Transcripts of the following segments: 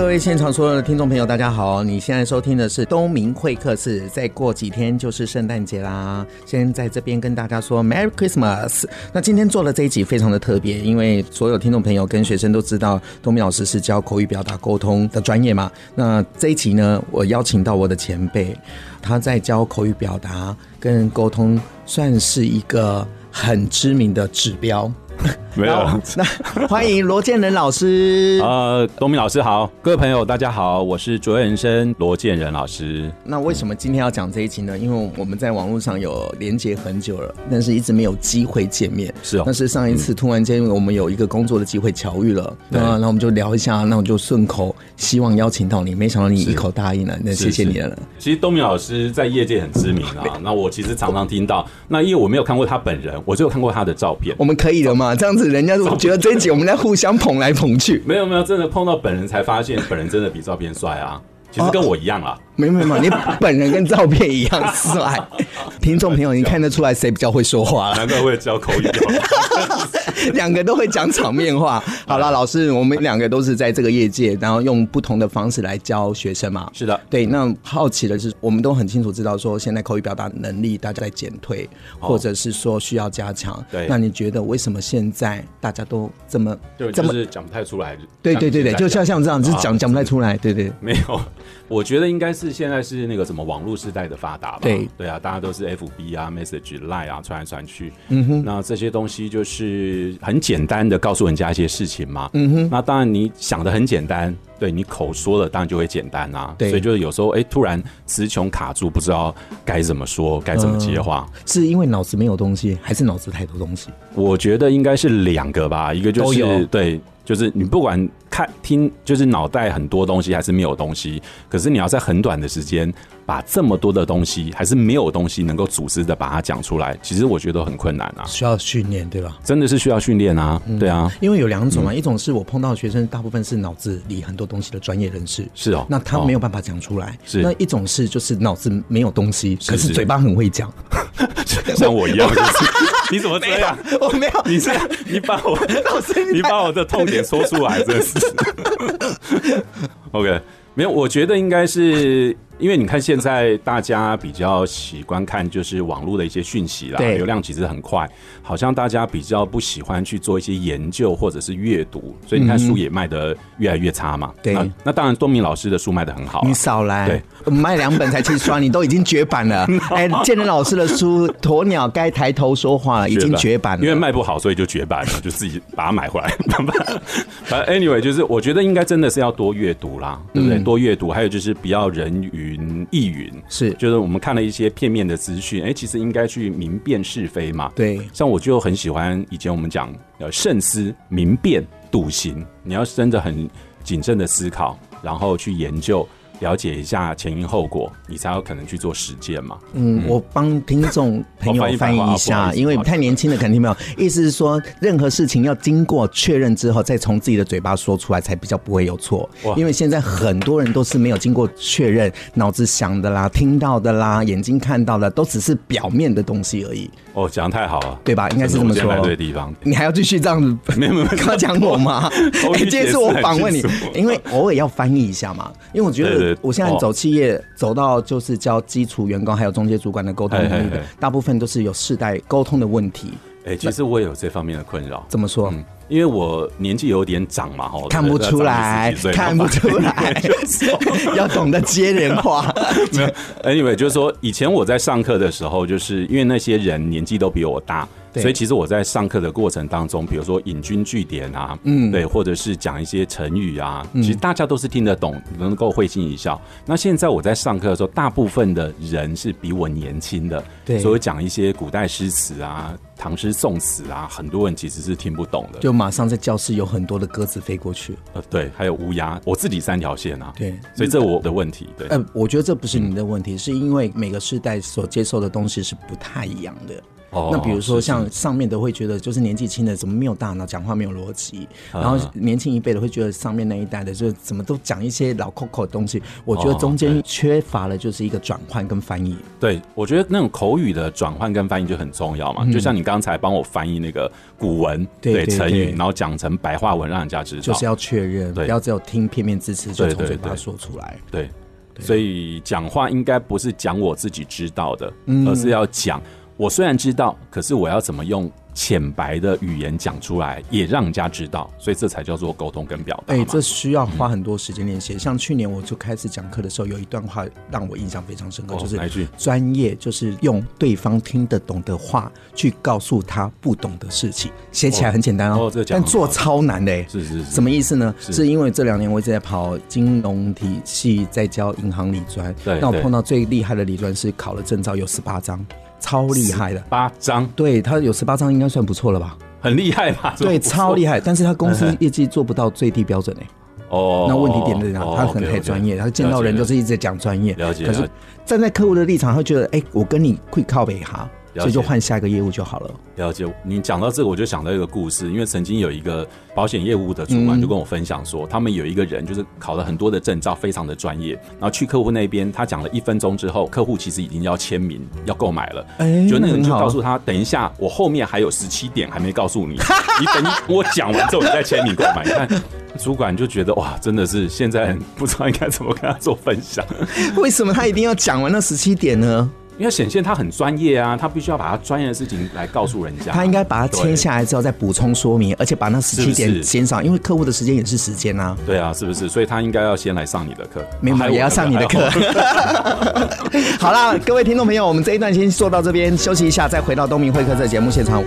各位现场所有的听众朋友，大家好！你现在收听的是东明会客室。再过几天就是圣诞节啦，先在这边跟大家说 Merry Christmas。那今天做的这一集非常的特别，因为所有听众朋友跟学生都知道，东明老师是教口语表达沟通的专业嘛。那这一集呢，我邀请到我的前辈，他在教口语表达跟沟通，算是一个很知名的指标。没有，那欢迎罗建仁老师。呃，东明老师好，各位朋友大家好，我是卓越人生罗建仁老师。那为什么今天要讲这一集呢？因为我们在网络上有连接很久了，但是一直没有机会见面。是哦，但是上一次突然间我们有一个工作的机会巧遇了，嗯、那那我们就聊一下，那我就顺口希望邀请到你，没想到你一口答应了，那谢谢你了。其实东明老师在业界很知名啊，那我其实常常听到，那因为我没有看过他本人，我只有看过他的照片。我们可以了这样子。人家我觉得这一集我们在互相捧来捧去，没有没有，真的碰到本人才发现，本人真的比照片帅啊。其实跟我一样啊，没有没有，你本人跟照片一样帅。听众朋友，你看得出来谁比较会说话？难怪会教口语，两个都会讲场面话。好了，老师，我们两个都是在这个业界，然后用不同的方式来教学生嘛。是的，对。那好奇的是，我们都很清楚知道说，现在口语表达能力大家在减退，或者是说需要加强。对。那你觉得为什么现在大家都这么这么讲不太出来？对对对对，就像像这样，就是讲讲不太出来。对对，没有。我觉得应该是现在是那个什么网络时代的发达吧。对对啊，大家都是 FB 啊、Message、Line 啊传来传去。嗯哼。那这些东西就是很简单的告诉人家一些事情嘛。嗯哼。那当然你想的很简单，对你口说了当然就会简单啊。对。所以就是有时候哎，突然词穷卡住，不知道该怎么说，该怎么接话。呃，是因为脑子没有东西，还是脑子太多东西？我觉得应该是两个吧，一个就是对。就是你不管看听，就是脑袋很多东西还是没有东西，可是你要在很短的时间把这么多的东西还是没有东西能够组织的把它讲出来，其实我觉得很困难啊，需要训练，对吧？真的是需要训练啊，对啊，因为有两种嘛，一种是我碰到的学生大部分是脑子里很多东西的专业人士，是哦，那他没有办法讲出来，是那一种是就是脑子没有东西，可是嘴巴很会讲，像我一样，你怎么这样？我没有，你这样，你把我 老师，你把我的痛点。说出来，真是。OK，没有，我觉得应该是。因为你看，现在大家比较喜欢看就是网络的一些讯息啦，流量其实很快，好像大家比较不喜欢去做一些研究或者是阅读，所以你看书也卖的越来越差嘛。对，那当然东明老师的书卖的很好。你少来，对，卖两本才七刷，你都已经绝版了。哎，建仁老师的书《鸵鸟该抬头说话》了，已经绝版了。因为卖不好，所以就绝版了，就自己把它买回来。反正 anyway，就是我觉得应该真的是要多阅读啦，对不对？多阅读，还有就是不要人云。云亦云是，就是我们看了一些片面的资讯，哎、欸，其实应该去明辨是非嘛。对，像我就很喜欢以前我们讲呃慎思明辨笃行，你要真的很谨慎的思考，然后去研究。了解一下前因后果，你才有可能去做实践嘛。嗯，我帮听众朋友翻译一下，因为太年轻的肯定没有。意思是说，任何事情要经过确认之后，再从自己的嘴巴说出来，才比较不会有错。因为现在很多人都是没有经过确认，脑子想的啦、听到的啦、眼睛看到的，都只是表面的东西而已。哦，讲得太好了，对吧？应该是这么说。对地方，你还要继续这样子 没有没有夸奖我吗？哎，今天是我访问你，因为偶尔要翻译一下嘛。因为我觉得。我现在走企业，哦、走到就是教基础员工还有中介主管的沟通大部分都是有世代沟通的问题。哎、欸，其实我也有这方面的困扰。怎么说？嗯，因为我年纪有点长嘛，哈，看不出来，看不出来，要懂得接人话。没有，Anyway，就是说，以前我在上课的时候，就是因为那些人年纪都比我大。所以其实我在上课的过程当中，比如说引经据典啊，嗯，对，或者是讲一些成语啊，其实大家都是听得懂，能够会心一笑。那现在我在上课的时候，大部分的人是比我年轻的，对，所以讲一些古代诗词啊、唐诗宋词啊，很多人其实是听不懂的。就马上在教室有很多的鸽子飞过去，呃，对，还有乌鸦，我自己三条线啊，对，所以这我的问题，对，呃，我觉得这不是你的问题，是因为每个时代所接受的东西是不太一样的。哦，那比如说像上面的会觉得，就是年纪轻的怎么没有大脑，讲话没有逻辑，然后年轻一辈的会觉得上面那一代的就怎么都讲一些老 Coco 的东西。我觉得中间缺乏了就是一个转换跟翻译。对，我觉得那种口语的转换跟翻译就很重要嘛。就像你刚才帮我翻译那个古文对成语，然后讲成白话文让人家知道，就是要确认，不要只有听片面之词就从嘴巴说出来。对。所以讲话应该不是讲我自己知道的，而是要讲我虽然知道，可是我要怎么用。浅白的语言讲出来，也让人家知道，所以这才叫做沟通跟表达。哎，这需要花很多时间练习。像去年我就开始讲课的时候，有一段话让我印象非常深刻，就是专业就是用对方听得懂的话去告诉他不懂的事情。写起来很简单哦，但做超难的。是是是，什么意思呢？是因为这两年我一直在跑金融体系，在教银行理专。对，那我碰到最厉害的理专是考了证照，有十八张。超厉害的八张，对，他有十八张，应该算不错了吧？很厉害吧？对，超厉害。但是他公司业绩做不到最低标准哎。哦，那问题点在哪？他很太专业，他见到人就是一直在讲专业。了解。可是站在客户的立场，他会觉得，哎，我跟你会靠北哈。所以就换下一个业务就好了。了解，你讲到这个，我就想到一个故事。因为曾经有一个保险业务的主管就跟我分享说，他们有一个人就是考了很多的证照，非常的专业。然后去客户那边，他讲了一分钟之后，客户其实已经要签名要购买了。哎，就那个人就告诉他，等一下，我后面还有十七点还没告诉你，你等我讲完之后你再签名购买。你看，主管就觉得哇，真的是现在不知道应该怎么跟他做分享。为什么他一定要讲完那十七点呢？因为显现他很专业啊，他必须要把他专业的事情来告诉人家。他应该把它签下来之后再补充说明，而且把那十七点减少，因为客户的时间也是时间啊。对啊，是不是？所以他应该要先来上你的课，明白？也要上你的课。好啦，各位听众朋友，我们这一段先做到这边，休息一下，再回到东明会客这节目现场。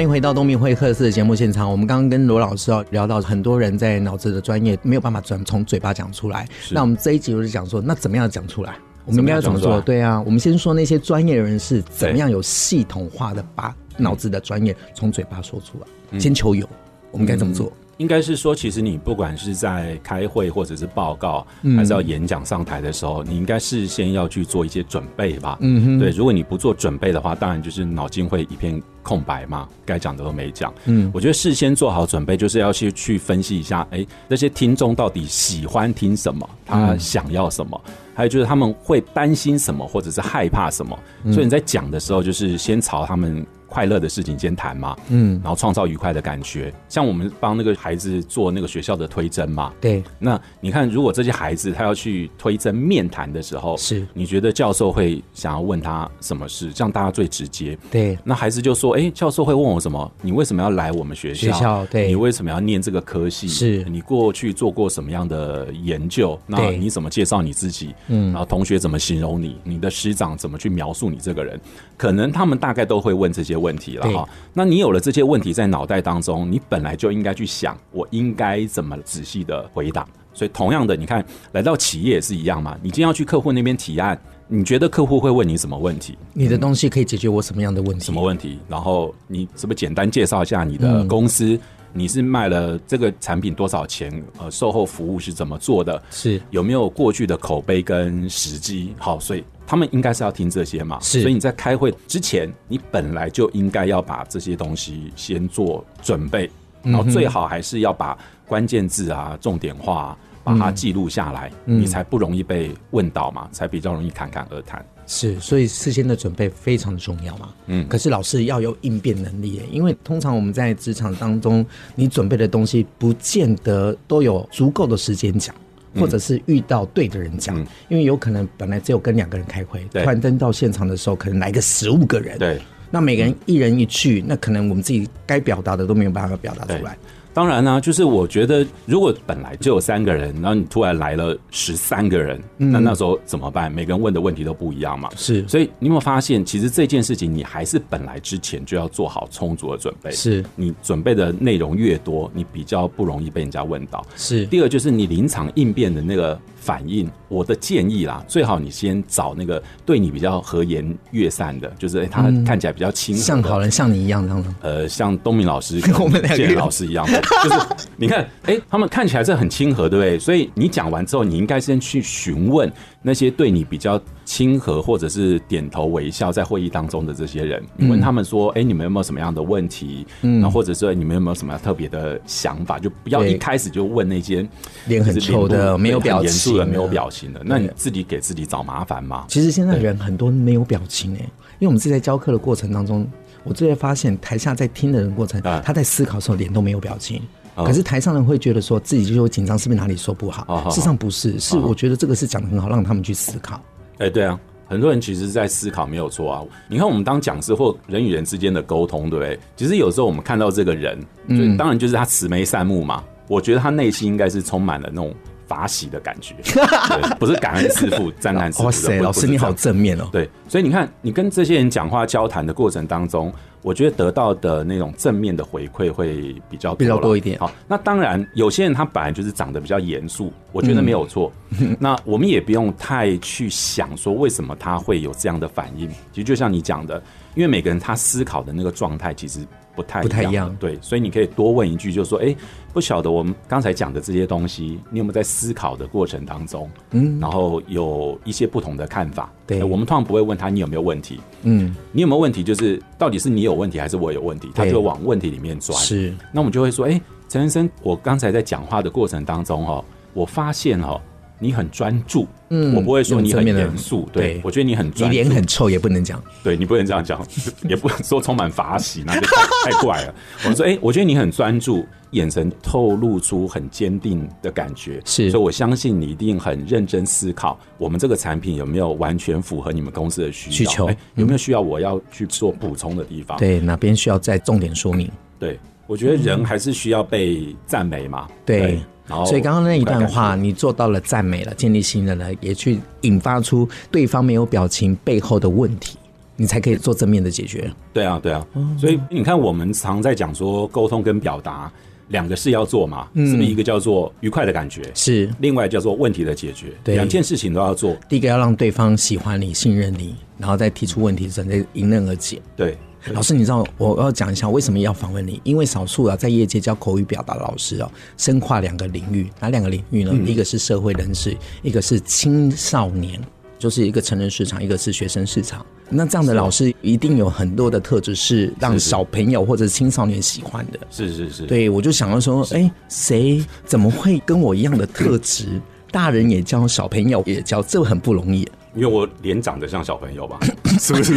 欢迎回到东明会客室的节目现场。我们刚刚跟罗老师聊到，很多人在脑子的专业没有办法转从嘴巴讲出来。那我们这一集就是讲说，那怎么样讲出来？我们应该要怎么做？对啊，我们先说那些专业人士怎么样有系统化的把脑子的专业从嘴巴说出来。先求有。我们该怎么做？嗯、应该是说，其实你不管是在开会或者是报告，还是要演讲上台的时候，你应该事先要去做一些准备吧。嗯哼，对。如果你不做准备的话，当然就是脑筋会一片空白嘛，该讲的都没讲。嗯，我觉得事先做好准备，就是要去去分析一下，哎，那些听众到底喜欢听什么，他想要什么，还有就是他们会担心什么，或者是害怕什么。所以你在讲的时候，就是先朝他们。快乐的事情先谈嘛，嗯，然后创造愉快的感觉。像我们帮那个孩子做那个学校的推甄嘛，对。那你看，如果这些孩子他要去推甄面谈的时候，是你觉得教授会想要问他什么事？这样大家最直接。对。那孩子就说：“哎，教授会问我什么？你为什么要来我们学校？学校对。你为什么要念这个科系？是你过去做过什么样的研究？那你怎么介绍你自己？嗯，然后同学怎么形容你？你的师长怎么去描述你这个人？可能他们大概都会问这些问题了哈。”那你有了这些问题在脑袋当中，你本来就应该去想，我应该怎么仔细的回答。所以同样的，你看来到企业也是一样嘛。你今天要去客户那边提案，你觉得客户会问你什么问题？你的东西可以解决我什么样的问题？什么问题？然后你是不是简单介绍一下你的公司？嗯、你是卖了这个产品多少钱？呃，售后服务是怎么做的？是有没有过去的口碑跟时机？好，所以。他们应该是要听这些嘛，是，所以你在开会之前，你本来就应该要把这些东西先做准备，然后最好还是要把关键字啊、重点话啊，把它记录下来，你才不容易被问到嘛，才比较容易侃侃而谈。是，所以事先的准备非常的重要嘛。嗯，可是老师要有应变能力，因为通常我们在职场当中，你准备的东西不见得都有足够的时间讲。或者是遇到对的人讲，嗯，因为有可能本来只有跟两个人开会，突然登到现场的时候，可能来个十五个人，对，那每个人一人一句，那可能我们自己该表达的都没有办法表达出来。当然呢、啊，就是我觉得，如果本来就有三个人，然后你突然来了十三个人，嗯、那那时候怎么办？每个人问的问题都不一样嘛。是，所以你有没有发现，其实这件事情你还是本来之前就要做好充足的准备。是，你准备的内容越多，你比较不容易被人家问到。是，第二就是你临场应变的那个。反应，我的建议啦，最好你先找那个对你比较和颜悦善的，就是他看起来比较亲和，像好人，像你一样这样的。呃，像东明老师跟 我们建老师一样的，就是你看，哎、欸，他们看起来是很亲和，对不对？所以你讲完之后，你应该先去询问那些对你比较亲和或者是点头微笑在会议当中的这些人，你问他们说，哎、欸，你们有没有什么样的问题？嗯，然后或者说你们有没有什么特别的想法？就不要一开始就问那些脸很臭的、没有表情。没有表情的，那你自己给自己找麻烦吗？其实现在人很多没有表情哎，因为我们是在教课的过程当中，我最近发现台下在听的人过程，他在思考的时候脸都没有表情，可是台上人会觉得说自己就会紧张，是不是哪里说不好？事实上不是，是我觉得这个是讲的很好，让他们去思考。哎，对啊，很多人其实是在思考，没有错啊。你看我们当讲师或人与人之间的沟通，对不对？其实有时候我们看到这个人，嗯，当然就是他慈眉善目嘛，我觉得他内心应该是充满了那种。法喜的感觉，不是感恩师傅、赞叹师父。哇塞，老师你好正面哦。对，所以你看，你跟这些人讲话、交谈的过程当中，我觉得得到的那种正面的回馈会比较比较多一点。好，那当然，有些人他本来就是长得比较严肃，我觉得没有错。嗯、那我们也不用太去想说为什么他会有这样的反应。其实就像你讲的，因为每个人他思考的那个状态，其实。不太不太一样，对，所以你可以多问一句，就是说，哎、欸，不晓得我们刚才讲的这些东西，你有没有在思考的过程当中，嗯，然后有一些不同的看法。对，我们通常不会问他你有没有问题，嗯，你有没有问题，就是到底是你有问题还是我有问题，他就往问题里面钻。是，那我们就会说，哎、欸，陈先生，我刚才在讲话的过程当中，哈，我发现哈。你很专注，嗯，我不会说你很严肃，对，我觉得你很专注，你脸很臭也不能讲，对，你不能这样讲，也不能说充满法喜，那就太 怪了。我说，哎，我觉得你很专注，眼神透露出很坚定的感觉，是，所以我相信你一定很认真思考，我们这个产品有没有完全符合你们公司的需求，有没有需要我要去做补充的地方？对，哪边需要再重点说明？对，我觉得人还是需要被赞美嘛，对。所以刚刚那一段话，你做到了赞美了，建立信任了，也去引发出对方没有表情背后的问题，你才可以做正面的解决。对啊，对啊。所以你看，我们常在讲说沟通跟表达两个事要做嘛，是不是一个叫做愉快的感觉，是另外叫做问题的解决，对，两件事情都要做。第一个要让对方喜欢你、信任你，然后再提出问题，准备迎刃而解。对。老师，你知道我要讲一下为什么要访问你？因为少数啊，在业界教口语表达的老师哦，深跨两个领域，哪两个领域呢？嗯、一个是社会人士，一个是青少年，就是一个成人市场，一个是学生市场。那这样的老师一定有很多的特质是让小朋友或者青少年喜欢的。是是是，是，对，我就想要说，哎，谁怎么会跟我一样的特质？大人也教，小朋友也教，这很不容易。因为我脸长得像小朋友吧，是不是？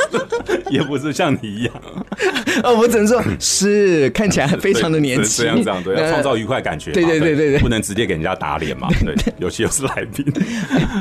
也不是像你一样。哦，我只能说是看起来非常的年轻。这样这样对，要创造愉快感觉。对对对对对，不能直接给人家打脸嘛。对，尤其又是来宾。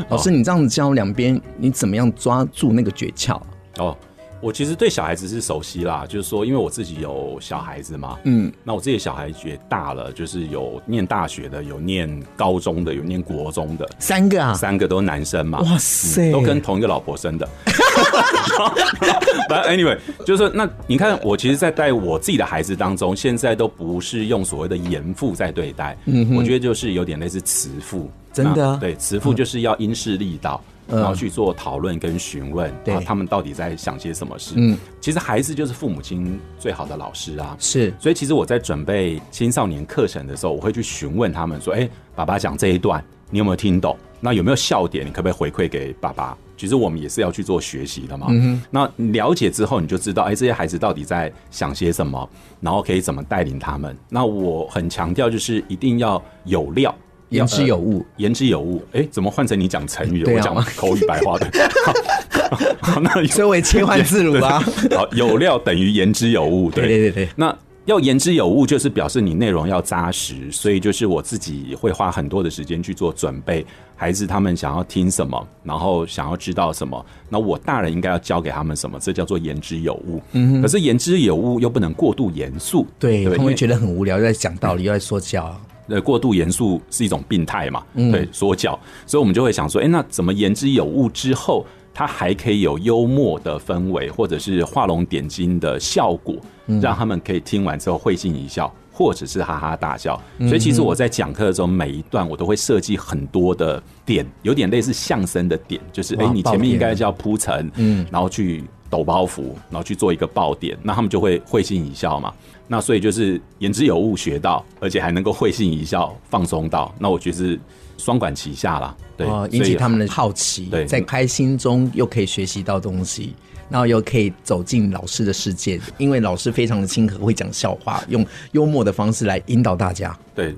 老师，你这样子教两边，你怎么样抓住那个诀窍？哦。我其实对小孩子是熟悉啦，就是说，因为我自己有小孩子嘛，嗯，那我自己的小孩也大了，就是有念大学的，有念高中的，有念国中的，三个啊，三个都是男生嘛，哇塞，嗯，都跟同一个老婆生的。But anyway，就是说，那你看，我其实，在带我自己的孩子当中，现在都不是用所谓的严父在对待，嗯，我觉得就是有点类似慈父，真的，对，慈父就是要因势利导。然后去做讨论跟询问，对，他们到底在想些什么事？嗯，其实孩子就是父母亲最好的老师啊。是，所以其实我在准备青少年课程的时候，我会去询问他们说：“哎，爸爸讲这一段，你有没有听懂？那有没有笑点？你可不可以回馈给爸爸？”其实我们也是要去做学习的嘛。嗯，那了解之后，你就知道，哎，这些孩子到底在想些什么，然后可以怎么带领他们。那我很强调，就是一定要有料。言之有物，言之有物。哎，怎么换成你讲成语了？我讲口语白话的。好，那所以我也切换自如啊。好，有料等于言之有物。对对对对。那要言之有物，就是表示你内容要扎实，所以就是我自己会花很多的时间去做准备。孩子他们想要听什么，然后想要知道什么，那我大人应该要教给他们什么？这叫做言之有物。嗯，可是言之有物又不能过度严肃，对，对他们会觉得很无聊，又在讲道理，又在说教。呃，过度严肃是一种病态嘛？嗯、对，说教，所以我们就会想说，哎，那怎么言之有物之后，它还可以有幽默的氛围，或者是画龙点睛的效果，让他们可以听完之后会心一笑。或者是哈哈大笑，所以其实我在讲课的时候，每一段我都会设计很多的点，有点类似相声的点，就是哎，你前面应该叫铺陈，嗯，然后去抖包袱，然后去做一个爆点，那他们就会会心一笑嘛。那所以就是言之有物，学到，而且还能够会心一笑，放松到，那我觉得是双管齐下啦，对，引起他们的好奇，对，在开心中又可以学习到东西。然后又可以走进老师的世界，因为老师非常的亲和，会讲笑话，用幽默的方式来引导大家。对，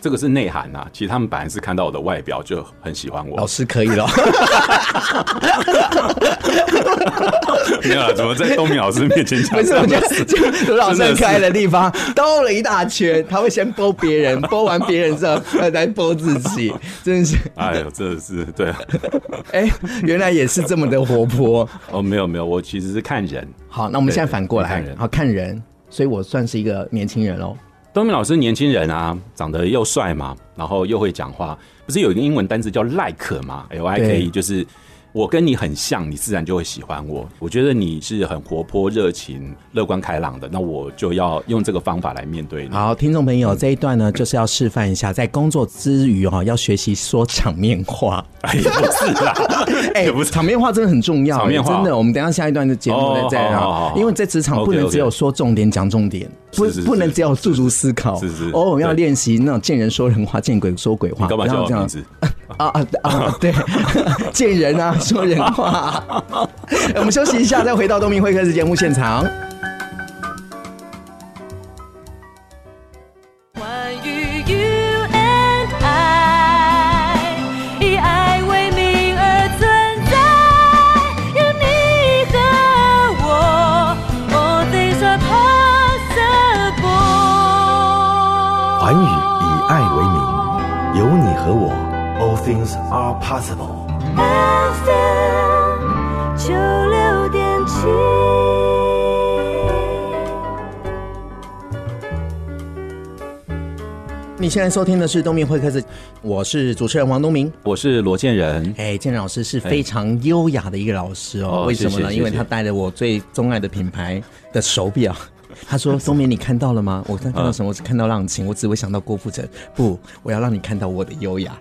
这个是内涵啊。其实他们本来是看到我的外表就很喜欢我。老师可以了。没有啊？怎么在东明老师面前讲？不是，我觉得就卢老师很可爱的地方，兜了一大圈。他会先播别人，播完别人之后再播自己，真的是。哎呦，真的是对啊。哎、欸，原来也是这么的活泼。哦，没有没有，我其实是看人。好，那我们现在反过来，好看人，所以我算是一个年轻人喽。东明老师年轻人啊，长得又帅嘛，然后又会讲话，不是有一个英文单词叫 like 吗？L I K，就是。我跟你很像，你自然就会喜欢我。我觉得你是很活泼、热情、乐观开朗的，那我就要用这个方法来面对你。好，听众朋友，这一段呢，就是要示范一下，在工作之余哈，要学习说场面话。哎，不是啦，哎，不是，场面话真的很重要。场面话真的，我们等一下下一段的节目再讲。因为在职场不能只有说重点、讲重点，不不能只有驻足思考。是是，偶尔要练习那种见人说人话，见鬼说鬼话。你干嘛叫我名字？啊啊啊！对，见人啊，说人话。我们休息一下，再回到东明会客室节目现场。Are possible. FM 九六点七。你现在收听的是东明会客室，我是主持人王东明，我是罗建仁。哎，建仁老师是非常优雅的一个老师哦。为什么呢？因为他戴了我最钟爱的品牌的手表。他说：“东明，你看到了吗？我刚看到什么？我只看到浪琴，我只会想到郭富城。不，我要让你看到我的优雅。”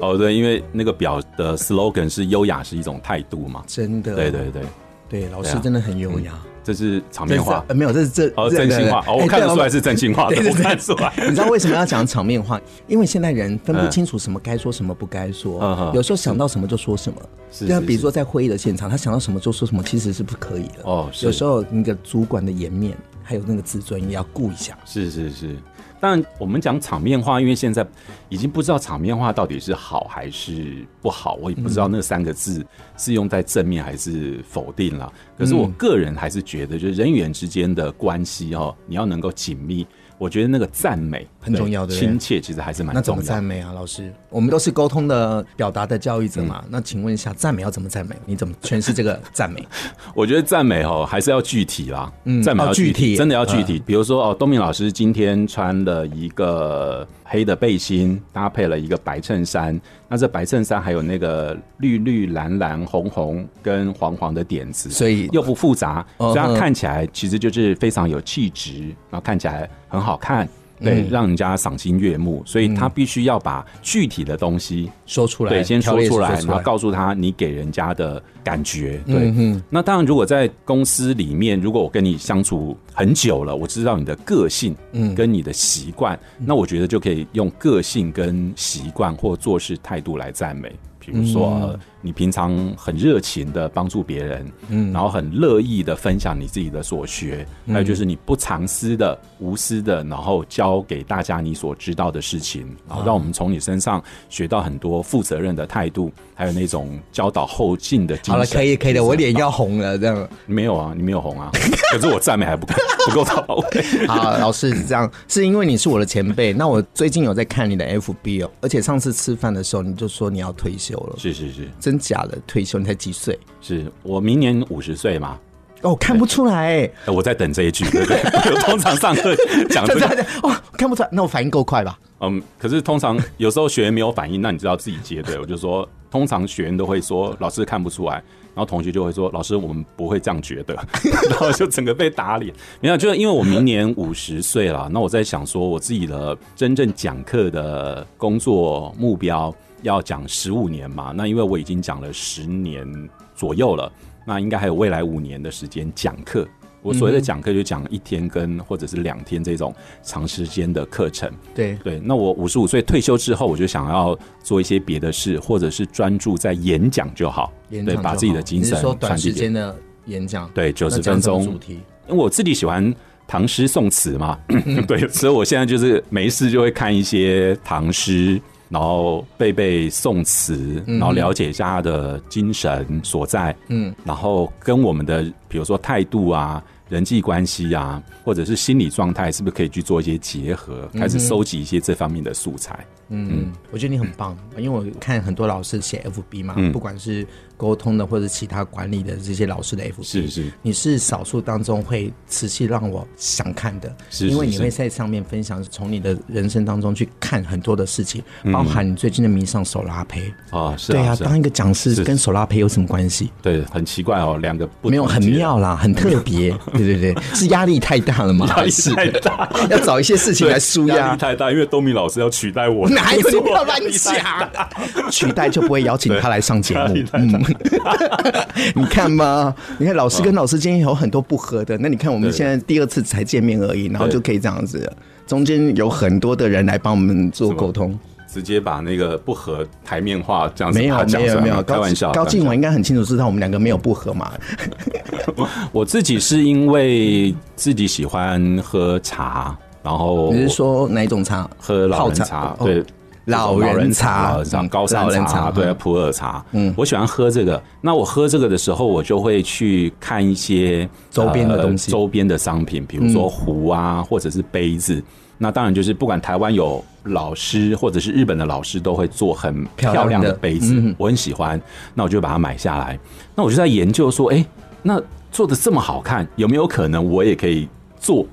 哦，对，因为那个表的 slogan 是“优雅是一种态度”嘛，真的，对对对对，老师真的很优雅。这是场面话，没有，这是这哦真心话哦，我看得出来是真心话，我看出来。你知道为什么要讲场面话？因为现代人分不清楚什么该说，什么不该说，有时候想到什么就说什么。像比如说在会议的现场，他想到什么就说什么，其实是不可以的。哦，有时候那个主管的颜面还有那个自尊也要顾一下。是是是。但我们讲场面话，因为现在已经不知道场面话到底是好还是不好，我也不知道那三个字是用在正面还是否定了。可是我个人还是觉得，就是人与人之间的关系哦，你要能够紧密。我觉得那个赞美很重要的，亲切其实还是蛮重要的。那怎么赞美啊，老师？我们都是沟通的、表达的教育者嘛。嗯、那请问一下，赞美要怎么赞美？你怎么诠释这个赞美？我觉得赞美哦，还是要具体啦。嗯，赞美要具体，哦、具体真的要具体。嗯、比如说哦，东明老师今天穿了一个黑的背心，搭配了一个白衬衫。那这白衬衫还有那个绿绿蓝蓝红红跟黄黄的点子，所以又不复杂，这样看起来其实就是非常有气质，然后看起来很好看。对，让人家赏心悦目，所以他必须要把具体的东西说出来，对，先说出来，然后告诉他你给人家的感觉。对，那当然，如果在公司里面，如果我跟你相处很久了，我知道你的个性，嗯，跟你的习惯，那我觉得就可以用个性跟习惯或做事态度来赞美。比如说、你平常很热情的帮助别人，嗯，然后很乐意的分享你自己的所学，嗯、还有就是你不藏私的、无私的，然后教给大家你所知道的事情，然后让我们从你身上学到很多负责任的态度，还有那种教导后进的精神。好了，可以可以的，我脸要红了，这样没有啊，你没有红啊，可是我赞美还不够不够到位。好，老师是这样，是因为你是我的前辈，那我最近有在看你的 FB 哦，而且上次吃饭的时候你就说你要退休了。是是是，真假的退休？你才几岁？是我明年五十岁嘛？哦，看不出来哎！我在等这一句，对不对？我通常上课讲这个，哦，看不出来，那我反应够快吧？嗯，可是通常有时候学员没有反应，那你知道自己接对？我就说，通常学员都会说老师看不出来，然后同学就会说老师我们不会这样觉得，然后就整个被打脸。没有，就是因为我明年五十岁了，那我在想说我自己的真正讲课的工作目标。要讲十五年嘛？那因为我已经讲了十年左右了，那应该还有未来五年的时间讲课。我所谓的讲课就讲一天跟或者是两天这种长时间的课程。对对，那我五十五岁退休之后，我就想要做一些别的事，或者是专注在演讲就好。演讲对，把自己的精神说短时间的演讲，对，九十分钟。主题，因为我自己喜欢唐诗宋词嘛，对，所以我现在就是没事就会看一些唐诗。然后背背宋词，然后了解一下他的精神所在，嗯，然后跟我们的比如说态度啊、人际关系啊，或者是心理状态，是不是可以去做一些结合，开始收集一些这方面的素材？嗯，嗯，我觉得你很棒，因为我看很多老师写 FB 嘛，嗯、不管是。沟通的或者其他管理的这些老师的 FB，是是，你是少数当中会持续让我想看的，是，因为你会在上面分享从你的人生当中去看很多的事情，包含你最近的迷上手拉胚。啊，是，对啊，当一个讲师跟手拉胚有什么关系？对，很奇怪哦，两个没有很妙啦，很特别，对对对，是压力太大了吗？压力太大，要找一些事情来舒压。压力太大，因为东明老师要取代我，哪有不要乱讲？取代就不会邀请他来上节目，嗯。你看嘛，你看老师跟老师之间有很多不合的，那你看我们现在第二次才见面而已，然后就可以这样子，中间有很多的人来帮我们做沟通，直接把那个不合台面化这样子。没有没有没有，开玩笑。高进我应该很清楚知道我们两个没有不合嘛。我自己是因为自己喜欢喝茶，然后你是说哪一种茶？喝老人茶，对。老人茶，老人茶，高山茶，对，普洱茶。嗯，我喜欢喝这个。那我喝这个的时候，我就会去看一些周边的东西，周边的商品，比如说壶啊，或者是杯子。那当然就是不管台湾有老师，或者是日本的老师，都会做很漂亮的杯子，我很喜欢。那我就把它买下来。那我就在研究说，哎，那做的这么好看，有没有可能我也可以做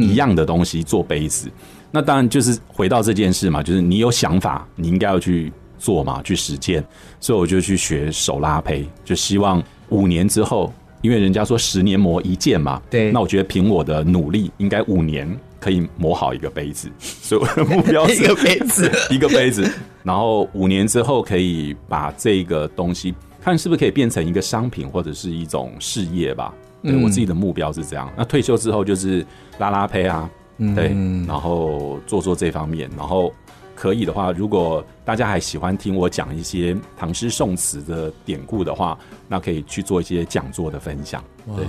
一样的东西，做杯子？那当然就是回到这件事嘛，就是你有想法，你应该要去做嘛，去实践。所以我就去学手拉胚，就希望五年之后，因为人家说十年磨一剑嘛，对。那我觉得凭我的努力，应该五年可以磨好一个杯子。所以我的目标是 一个杯子，一个杯子。然后五年之后可以把这个东西看是不是可以变成一个商品或者是一种事业吧。对，我自己的目标是这样。那退休之后就是拉拉胚啊。对，然后做做这方面，然后可以的话，如果大家还喜欢听我讲一些唐诗宋词的典故的话，那可以去做一些讲座的分享。对，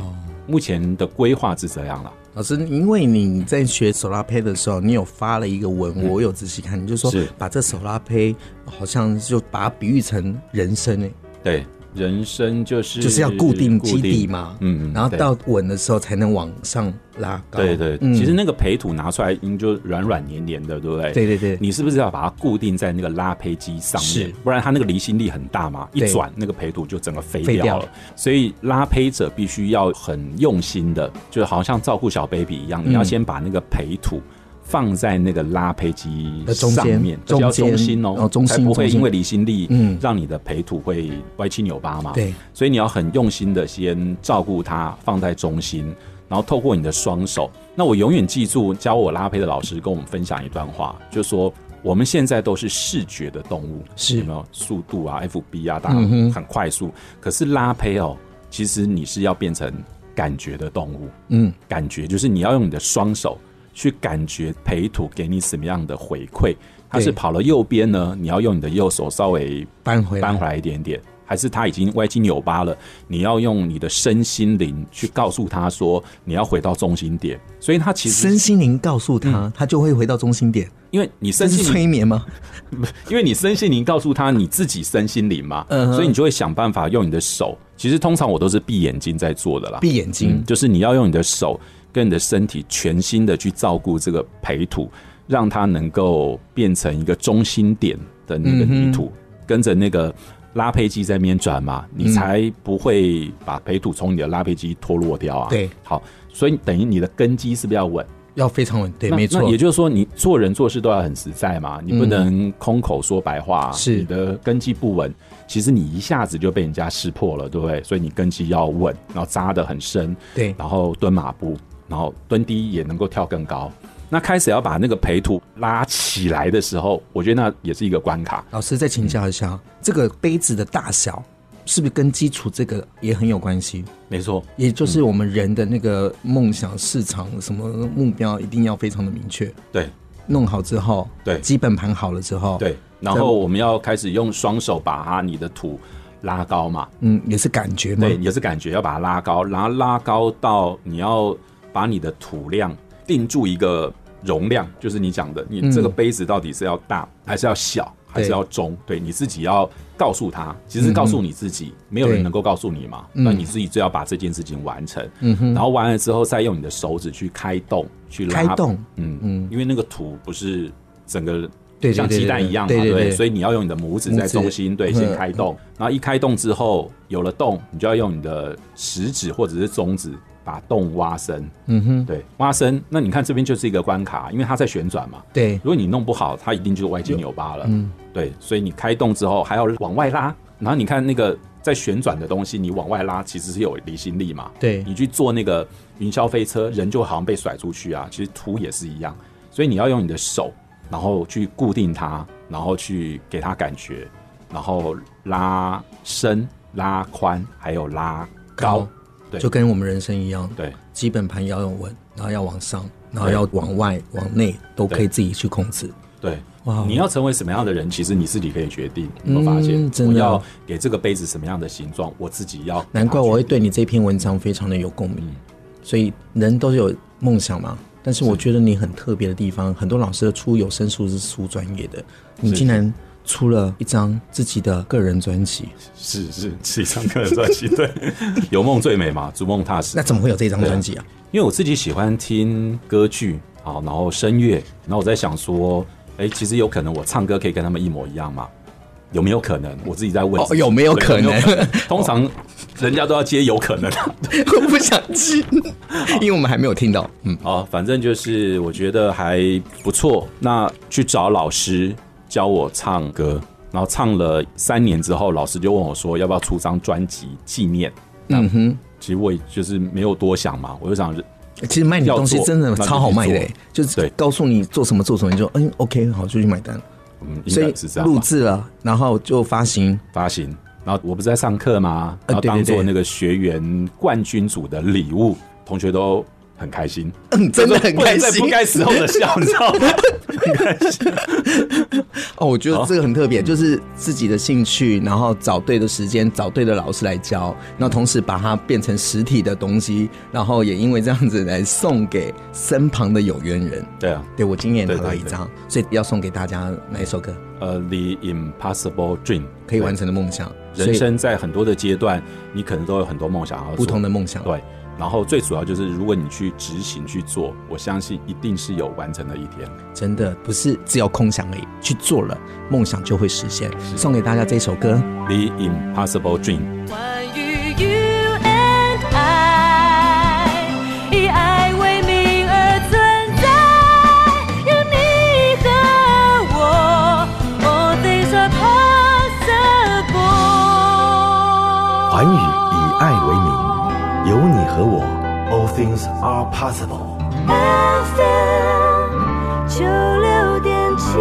目前的规划是这样了。老师，因为你在学手拉胚的时候，你有发了一个文，我有仔细看，你就说把这手拉胚好像就把它比喻成人生诶。对。人生就是就是要固定基底嘛，嗯，然后到稳的时候才能往上拉高。对对，其实那个培土拿出来，应就软软黏黏的，对不对？对对对，你是不是要把它固定在那个拉胚机上面？是，不然它那个离心力很大嘛，一转那个培土就整个飞掉了。所以拉胚者必须要很用心的，就好像照顾小 baby 一样，你要先把那个培土。放在那个拉胚机上面，中间中心哦，才不会因为离心力，嗯，让你的培土会歪七扭八嘛。对，所以你要很用心的先照顾它，放在中心，然后透过你的双手。那我永远记住教我拉胚的老师跟我们分享一段话，就是说我们现在都是视觉的动物，是有没有速度啊，FB 啊，大家很快速。可是拉胚哦，其实你是要变成感觉的动物，嗯，感觉就是你要用你的双手。去感觉培土给你什么样的回馈，他是跑了右边呢，你要用你的右手稍微扳回扳回来一点点。还是他已经歪七扭八了，你要用你的身心灵去告诉他说，你要回到中心点。所以他其实身心灵告诉他，嗯，他就会回到中心点。因为你身心催眠吗？因为你身心灵告诉他你自己身心灵嘛，嗯，所以你就会想办法用你的手。其实通常我都是闭眼睛在做的啦，闭眼睛，嗯，就是你要用你的手跟你的身体全心的去照顾这个培土，让它能够变成一个中心点的那个泥土，嗯，跟着那个。拉胚机在那边转嘛，你才不会把培土从你的拉胚机脱落掉啊。对，好，所以等于你的根基是不是要稳？要非常稳。对，没错。也就是说，你做人做事都要很实在嘛，你不能空口说白话。是、嗯，你的根基不稳，其实你一下子就被人家识破了，对不对？所以你根基要稳，然后扎得很深。对，然后蹲马步，然后蹲低也能够跳更高。那开始要把那个培土拉起来的时候，我觉得那也是一个关卡。老师再请教一下，嗯、这个杯子的大小是不是跟基础这个也很有关系？没错，也就是我们人的那个梦想、市场什么目标一定要非常的明确。对，弄好之后，对，基本盘好了之后，对，然后我们要开始用双手把它你的土拉高嘛。嗯，也是感觉嘛，对，也是感觉要把它拉高，然后拉高到你要把你的土量定住一个。容量就是你讲的，你这个杯子到底是要大还是要小，还是要中？对，你自己要告诉他，其实告诉你自己，没有人能够告诉你嘛。那你自己就要把这件事情完成。然后完了之后，再用你的手指去开洞，去拉。开洞，嗯嗯，因为那个土不是整个像鸡蛋一样嘛，对，所以你要用你的拇指在中心，对，先开洞。然后一开洞之后，有了洞，你就要用你的食指或者是中指。把洞挖深，嗯哼，对，挖深。那你看这边就是一个关卡，因为它在旋转嘛。对，如果你弄不好，它一定就是歪七扭八了。嗯，对，所以你开洞之后还要往外拉，然后你看那个在旋转的东西，你往外拉其实是有离心力嘛。对，你去做那个云霄飞车，人就好像被甩出去啊。其实图也是一样，所以你要用你的手，然后去固定它，然后去给它感觉，然后拉深、拉宽，还有拉高。高就跟我们人生一样，对，基本盘要用稳，然后要往上，然后要往外、往内，都可以自己去控制。对，哇，你要成为什么样的人，其实你自己可以决定。有没有发现？嗯，我要给这个杯子什么样的形状，我自己要。难怪我会对你这篇文章非常的有共鸣。所以人都有梦想嘛，但是我觉得你很特别的地方，很多老师的出有声书是出专业的，你竟然。出了一张自己的个人专辑，是是是一张个人专辑，对，有梦最美嘛，逐梦踏实。那怎么会有这张专辑啊？因为我自己喜欢听歌剧好，然后声乐，然后我在想说，哎、欸，其实有可能我唱歌可以跟他们一模一样嘛？有没有可能？我自己在问、哦，有没有可能？有有可能 通常人家都要接有可能，我不想接，因为我们还没有听到。嗯，好，反正就是我觉得还不错。那去找老师。教我唱歌，然后唱了三年之后，老师就问我说：“要不要出张专辑纪念？”嗯哼，其实我也就是没有多想嘛，我就想，其实卖你的东西真的超好卖的，就是，告诉你做什么做什么，你就嗯，OK，好，就去买单。嗯，应该是这样。录制了，然后就发行，发行，然后我不是在上课吗？然后当做那个学员冠军组的礼物，同学都。很开心，嗯，真的很开心，在不该时候的笑，你知道吗？很开心。哦，我觉得这个很特别，就是自己的兴趣，然后找对的时间，找对的老师来教，然后同时把它变成实体的东西，然后也因为这样子来送给身旁的有缘人。对啊，对我今年拿到一张，所以要送给大家哪一首歌？呃，The Impossible Dream，可以完成的梦想。人生在很多的阶段，你可能都有很多梦想，不同的梦想。对。然后最主要就是，如果你去执行去做，我相信一定是有完成的一天。真的不是只有空想而已，去做了，梦想就会实现。送给大家这首歌《The Impossible Dream》。Things are possible。FM 九六点七。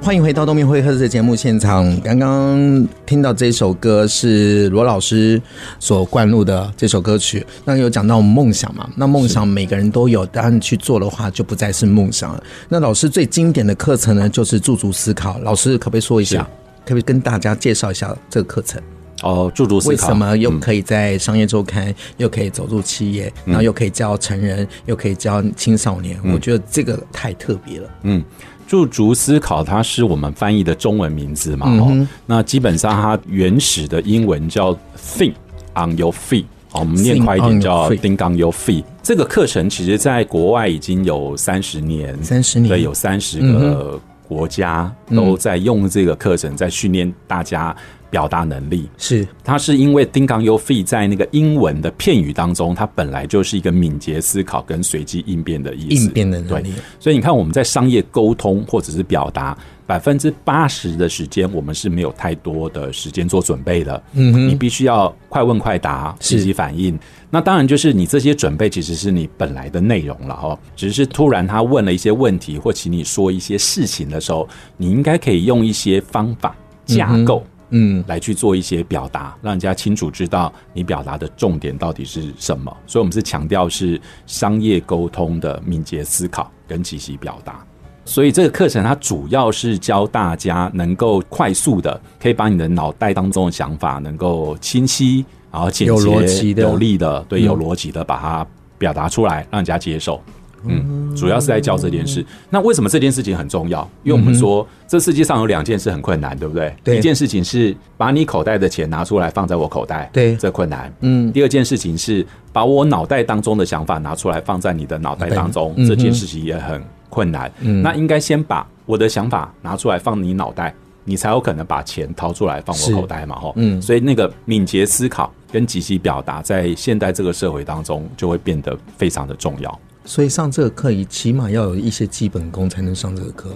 欢迎回到东明会客室的节目现场。刚刚听到这首歌是罗老师所灌录的这首歌曲。那有讲到梦想嘛？那梦想每个人都有，但去做的话就不再是梦想了。那老师最经典的课程呢，就是驻足思考。老师可不可以说一下？可不可以跟大家介绍一下这个课程？哦，驻足思考。为什么又可以在商业周刊，嗯、又可以走入企业，然后又可以教成人，嗯、又可以教青少年？嗯、我觉得这个太特别了。嗯。驻足思考，它是我们翻译的中文名字嘛？哦、嗯，那基本上它原始的英文叫 Think on your feet，我们念快一点叫 Think on your feet。这个课程其实在国外已经有三十年，三十年，对，有三十个国家都在用这个课程，在训练大家。表达能力是，它是因为 think on your feet 在那个英文的片语当中，它本来就是一个敏捷思考跟随机应变的意思，应变的能力。对，所以你看我们在商业沟通或者是表达，百分之八十的时间我们是没有太多的时间做准备的。嗯，你必须要快问快答，积极反应。那当然就是你这些准备其实是你本来的内容了哈，只是突然他问了一些问题或请你说一些事情的时候，你应该可以用一些方法架构。嗯，来去做一些表达，让人家清楚知道你表达的重点到底是什么。所以，我们是强调是商业沟通的敏捷思考跟即席表达。所以，这个课程它主要是教大家能够快速的，可以把你的脑袋当中的想法能够清晰，然后简洁、有力的，对，有逻辑的把它表达出来，让人家接受。嗯，主要是在教这件事。那为什么这件事情很重要？因为我们说，这世界上有两件事很困难，对不对？对。一件事情是把你口袋的钱拿出来放在我口袋，对，这困难。嗯。第二件事情是把我脑袋当中的想法拿出来放在你的脑袋当中，这件事情也很困难。嗯。那应该先把我的想法拿出来放你脑袋，你才有可能把钱掏出来放我口袋嘛？哈。嗯。所以那个敏捷思考跟即席表达，在现代这个社会当中，就会变得非常的重要。所以上这个课，起码要有一些基本功才能上这个课。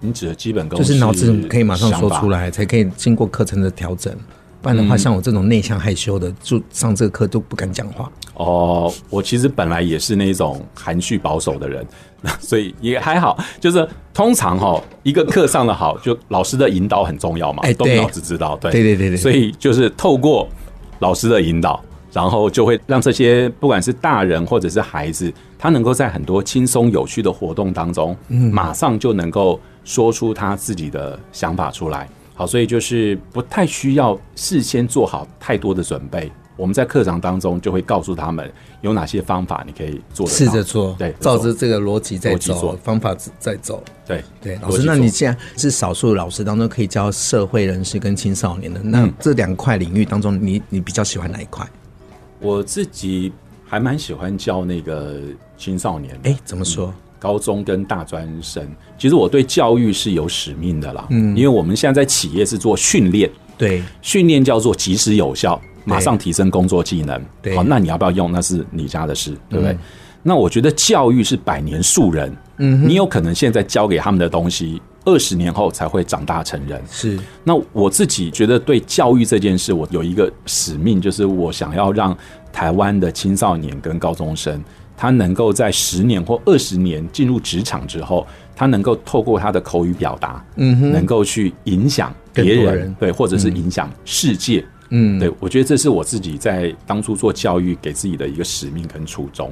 你指的基本功就是脑子可以马上说出来，才可以经过课程的调整。不然的话，像我这种内向害羞的，就上这个课都不敢讲话。哦，我其实本来也是那种含蓄保守的人，所以也还好。就是通常哈，一个课上得好，就老师的引导很重要嘛。哎，对，动脑子知道，对，对对对对。所以就是透过老师的引导。然后就会让这些不管是大人或者是孩子，他能够在很多轻松有趣的活动当中，嗯，马上就能够说出他自己的想法出来。好，所以就是不太需要事先做好太多的准备。我们在课堂当中就会告诉他们有哪些方法你可以做，试着做，对，照着这个逻辑在走，方法在走。对对，老师，那你既然是少数老师当中可以教社会人士跟青少年的，那这两块领域当中，你你比较喜欢哪一块？我自己还蛮喜欢教那个青少年，哎，怎么说？高中跟大专生，其实我对教育是有使命的啦。嗯，因为我们现在在企业是做训练，对，训练叫做及时有效，马上提升工作技能。对，好，那你要不要用？那是你家的事，对不对？那我觉得教育是百年树人，嗯，你有可能现在教给他们的东西，二十年后才会长大成人。是，那我自己觉得对教育这件事，我有一个使命，就是我想要让台湾的青少年跟高中生，他能够在十年或二十年进入职场之后，他能够透过他的口语表达，嗯哼，能够去影响别人，对，或者是影响世界，嗯，对，我觉得这是我自己在当初做教育给自己的一个使命跟初衷，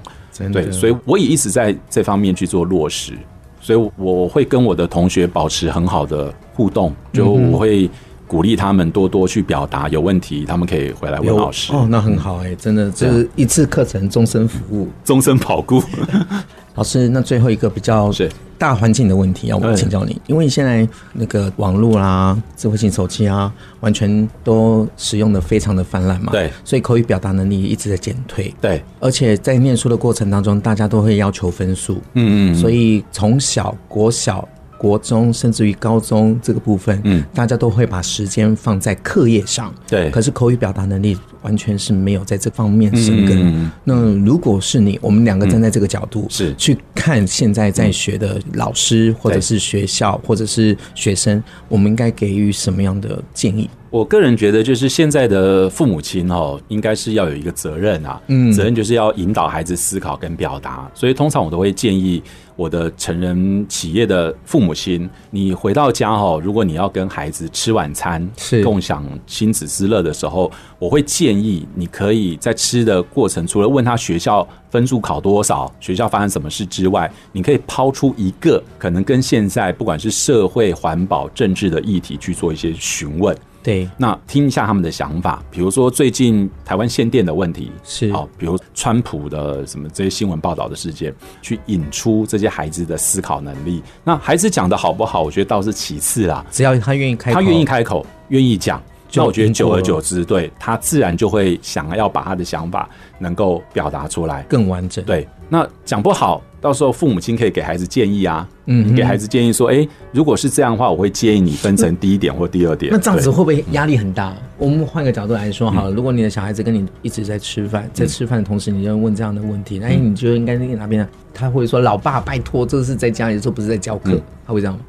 对，所以我也一直在这方面去做落实。所以我会跟我的同学保持很好的互动，就我会鼓励他们多多去表达，有问题他们可以回来问老师。哦，那很好哎、欸，真的，这是一次课程终身服务，终身保固。老师，那最后一个比较大环境的问题，要我请教你，因为现在那个网络啦、智慧型手机啊，完全都使用的非常的泛滥嘛，对，所以口语表达能力一直在减退，对，而且在念书的过程当中，大家都会要求分数，嗯嗯，所以从小国小。国中甚至于高中这个部分，嗯，大家都会把时间放在课业上，对。可是口语表达能力完全是没有在这方面生根。嗯、那如果是你，我们两个站在这个角度，是去看现在在学的老师，或者是学校，或者是学生，我们应该给予什么样的建议？我个人觉得，就是现在的父母亲哦，应该是要有一个责任啊，嗯，责任就是要引导孩子思考跟表达。所以通常我都会建议我的成人企业的父母亲，你回到家哦，如果你要跟孩子吃晚餐，是共享亲子之乐的时候，我会建议你可以在吃的过程，除了问他学校分数考多少，学校发生什么事之外，你可以抛出一个可能跟现在不管是社会、环保、政治的议题去做一些询问。对，那听一下他们的想法，比如说最近台湾限电的问题是。好，比如川普的什么这些新闻报道的事件，去引出这些孩子的思考能力。那孩子讲的好不好，我觉得倒是其次啦，只要他愿意开口，他愿意开口，愿意讲，那我觉得久而久之，对他自然就会想要把他的想法能够表达出来，更完整。对，那讲不好。到时候父母亲可以给孩子建议啊，嗯，给孩子建议说，哎、欸，如果是这样的话，我会建议你分成第一点或第二点。那这样子会不会压力很大？我们换个角度来说好了，如果你的小孩子跟你一直在吃饭，在吃饭的同时，你就问这样的问题，那你觉得应该那个哪边？他会说：“老爸，拜托，这是在家里，这不是在教课。”他会这样吗？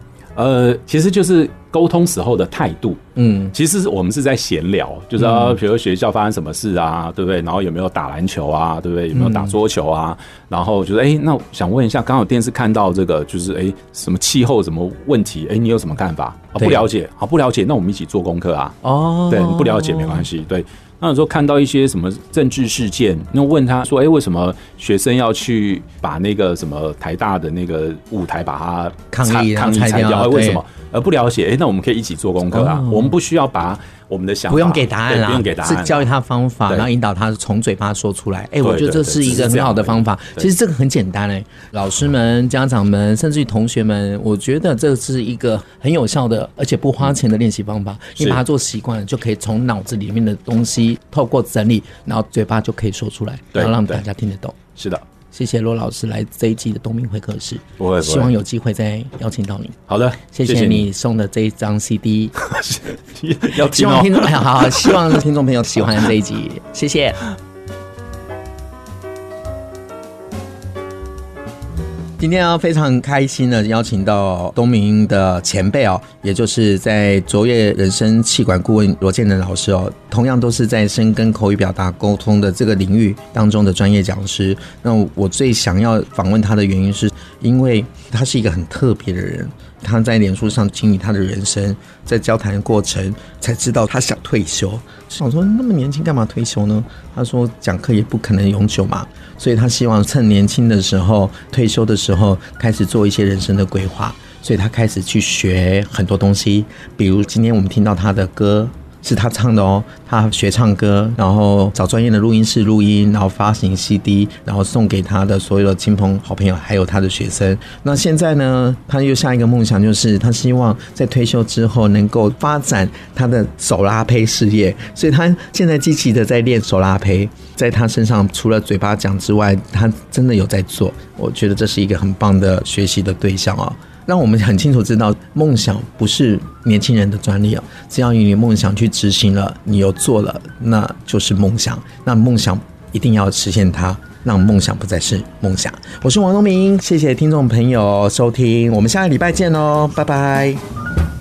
呃，其实就是沟通时候的态度。嗯，其实我们是在闲聊，就是啊，比如说学校发生什么事啊，对不对？然后有没有打篮球啊，对不对？有没有打桌球啊？然后就是哎，那我想问一下，刚好电视看到这个，就是哎，什么气候什么问题？哎，你有什么看法？啊，不了解，好，不了解，那我们一起做功课啊。哦，对，不了解没关系，对。那有时候看到一些什么政治事件，那问他说：“哎，为什么学生要去把那个什么台大的那个舞台把它抗议抗议拆掉？为什么？而不了解？哎，那我们可以一起做功课啊。我们不需要把我们的想法不用给答案啦，不用给答案，是教育他方法，然后引导他从嘴巴说出来。哎，我觉得这是一个很好的方法。其实这个很简单哎，老师们、家长们，甚至于同学们，我觉得这是一个很有效的，而且不花钱的练习方法。你把它做习惯了，就可以从脑子里面的东西。透过整理，然后嘴巴就可以说出来，然后让大家听得懂。是的，谢谢罗老师来这一季的东明会客室，希望有机会再邀请到你。好的，谢谢你。送的这一张 CD，要希望听众哎，好好，希望听众朋友喜欢这一集，谢谢。今天要非常开心的邀请到东明的前辈哦，也就是在卓越人生气管顾问罗建仁老师哦，同样都是在深耕口语表达沟通的这个领域当中的专业讲师。那我最想要访问他的原因是，因为他是一个很特别的人。他在脸书上经历他的人生，在交谈的过程才知道他想退休。想说那么年轻干嘛退休呢？他说讲课也不可能永久嘛，所以他希望趁年轻的时候退休的时候开始做一些人生的规划，所以他开始去学很多东西，比如今天我们听到他的歌。是他唱的哦，他学唱歌，然后找专业的录音室录音，然后发行 CD，然后送给他的所有的亲朋好朋友，还有他的学生。那现在呢，他又下一个梦想，就是他希望在退休之后能够发展他的手拉胚事业，所以他现在积极的在练手拉胚，在他身上除了嘴巴讲之外，他真的有在做。我觉得这是一个很棒的学习的对象哦。让我们很清楚知道，梦想不是年轻人的专利哦！只要你梦想去执行了，你又做了，那就是梦想。那梦想一定要实现它，让梦想不再是梦想。我是王东明，谢谢听众朋友收听，我们下个礼拜见喽，拜拜。